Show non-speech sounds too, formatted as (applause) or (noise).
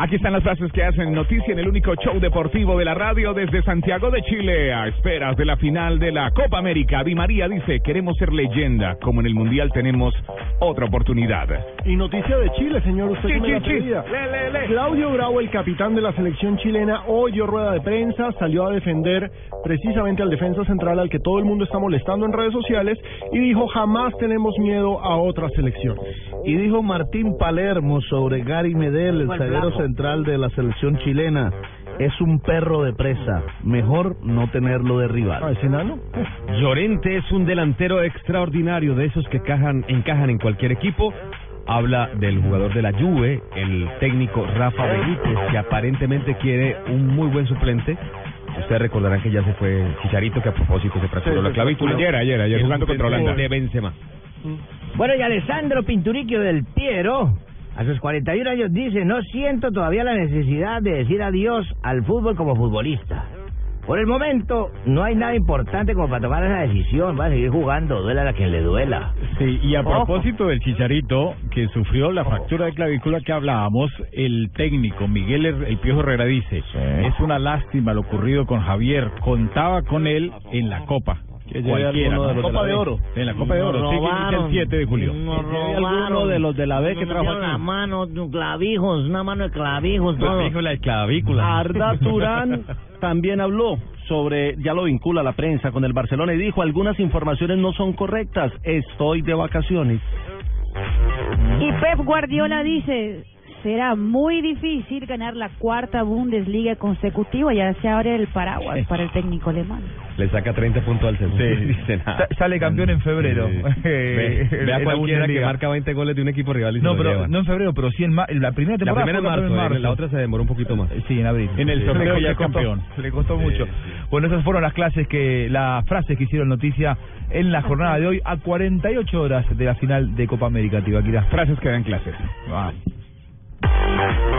Aquí están las frases que hacen noticia en el único show deportivo de la radio desde Santiago de Chile. A esperas de la final de la Copa América, Di María dice, queremos ser leyenda, como en el Mundial tenemos otra oportunidad. Y noticia de Chile, señor, usted la. Le, le, le. Claudio Bravo, el capitán de la selección chilena, hoy dio rueda de prensa, salió a defender precisamente al defensa central al que todo el mundo está molestando en redes sociales y dijo jamás tenemos miedo a otra selección. Y dijo Martín Palermo sobre Gary Medel, el zaguero central de la selección chilena. Es un perro de presa. Mejor no tenerlo de Ah, rival. ¿ese enano? Llorente es un delantero extraordinario, de esos que cajan, encajan en cualquier equipo. Habla del jugador de la Juve, el técnico Rafa Benítez, que aparentemente quiere un muy buen suplente. Ustedes recordarán que ya se fue Chicharito, que a propósito se fracturó Sí, la clavícula. Ayer, ayer, ayer jugando contra Holanda. De Benzema. Bueno, y Alessandro Pinturicchio del Piero, a sus 41 años, dice, no siento todavía la necesidad de decir adiós al fútbol como futbolista. Por el momento, no hay nada importante como para tomar esa decisión. Va a seguir jugando, duela a quien le duela. Sí, y a propósito del Chicharito, que sufrió la fractura de clavícula que hablábamos, el técnico Miguel El Piojo Herrera dice, es una lástima lo ocurrido con Javier, contaba con él en la Copa. Que Cualquiera, alguno de ¿no? los de Copa la de. Oro. En la Copa de Oro, sí, que inicia el 7 de julio. Alguno de los de la B que Nos trajo aquí. la mano, clavijos, una mano de clavijos, todo. de clavícula. Arda (laughs) Turán también habló sobre, ya lo vincula la prensa con el Barcelona y dijo, algunas informaciones no son correctas, estoy de vacaciones. Y Pep Guardiola dice, será muy difícil ganar la cuarta Bundesliga consecutiva, ya se abre el paraguas para el técnico alemán. Le saca 30 puntos al segundo. y (laughs) dice nada. Sale campeón en febrero. Sí. (laughs) Eh, Ve, ve a en la cualquiera que Bundesliga. marca 20 goles de un equipo rival y No, pero lleva. no en febrero, pero sí en ma- la primera La temporada. primera en marzo, campeón en la otra se demoró un poquito más. Sí, en abril. En el Sí. sorteo Le ya es costó- campeón. Le costó mucho. Bueno, esas fueron las clases que, las frases que hicieron noticia en la jornada de hoy a 48 horas de la final de Copa América, Tibaquira. Frases que dan clases. Ah. Thank you.